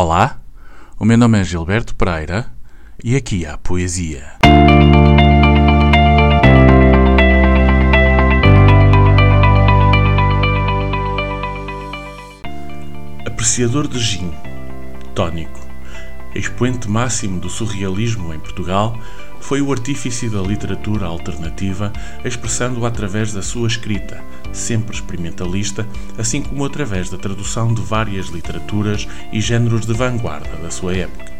Olá, o meu nome é Gilberto Pereira e aqui há poesia. Apreciador de gin, tónico, expoente máximo do surrealismo em Portugal, foi o artífice da literatura alternativa, expressando-o através da sua escrita, sempre experimentalista, assim como através da tradução de várias literaturas e géneros de vanguarda da sua época.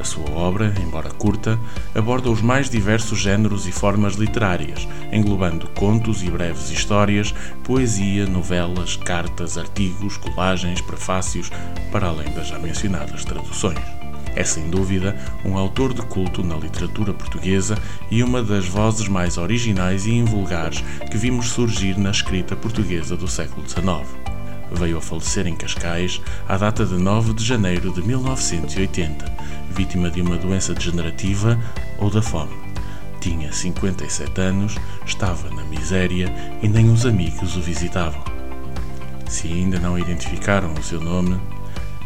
A sua obra, embora curta, aborda os mais diversos géneros e formas literárias, englobando contos e breves histórias, poesia, novelas, cartas, artigos, colagens, prefácios, para além das já mencionadas traduções. É sem dúvida um autor de culto na literatura portuguesa e uma das vozes mais originais e invulgares que vimos surgir na escrita portuguesa do século XIX. Veio a falecer em Cascais à data de 9 de janeiro de 1980, vítima de uma doença degenerativa ou da fome. Tinha 57 anos, estava na miséria e nem os amigos o visitavam. Se ainda não identificaram o seu nome,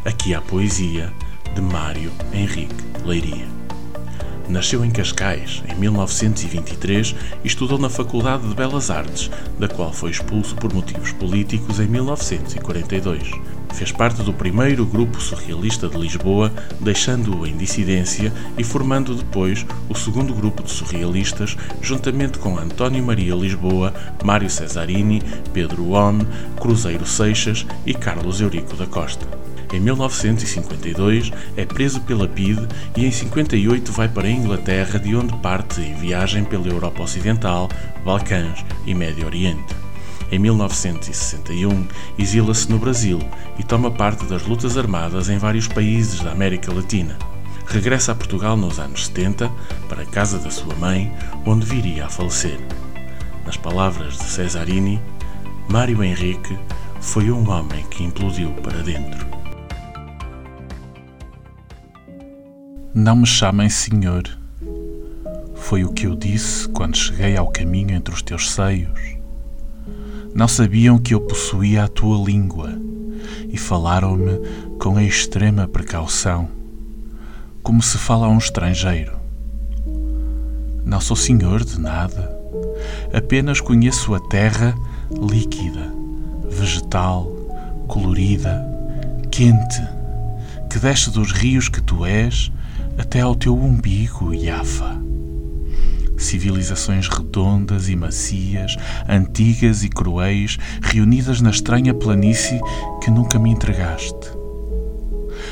aqui há poesia de Mário Henrique Leiria. Nasceu em Cascais em 1923 e estudou na Faculdade de Belas Artes, da qual foi expulso por motivos políticos em 1942. Fez parte do primeiro grupo surrealista de Lisboa, deixando-o em dissidência e formando depois o segundo grupo de surrealistas, juntamente com António Maria Lisboa, Mário Cesarini, Pedro On, Cruzeiro Seixas e Carlos Eurico da Costa. Em 1952 é preso pela PIDE e em 58 vai para a Inglaterra, de onde parte em viagem pela Europa Ocidental, Balcãs e Médio Oriente. Em 1961, exila-se no Brasil e toma parte das lutas armadas em vários países da América Latina. Regressa a Portugal nos anos 70, para a casa da sua mãe, onde viria a falecer. Nas palavras de Cesarini, Mário Henrique foi um homem que implodiu para dentro. Não me chamem Senhor. Foi o que eu disse quando cheguei ao caminho entre os teus seios. Não sabiam que eu possuía a tua língua e falaram-me com a extrema precaução, como se fala a um estrangeiro. Não sou senhor de nada, apenas conheço a terra líquida, vegetal, colorida, quente, que desce dos rios que tu és até ao teu umbigo, Yafa. Civilizações redondas e macias, antigas e cruéis, reunidas na estranha planície que nunca me entregaste.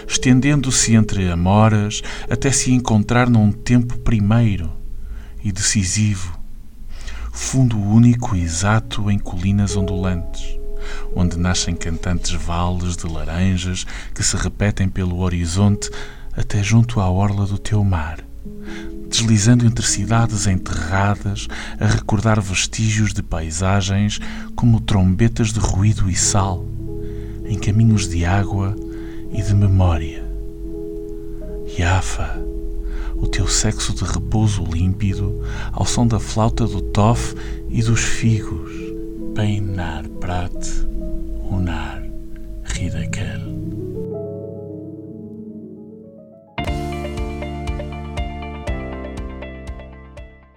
Estendendo-se entre amoras até se encontrar num tempo primeiro e decisivo, fundo único e exato em colinas ondulantes onde nascem cantantes vales de laranjas que se repetem pelo horizonte até junto à orla do teu mar, deslizando entre cidades enterradas a recordar vestígios de paisagens como trombetas de ruído e sal, em caminhos de água e de memória. Yafa, o teu sexo de repouso límpido, ao som da flauta do tof e dos figos. Peinar prat, unar, ridakel.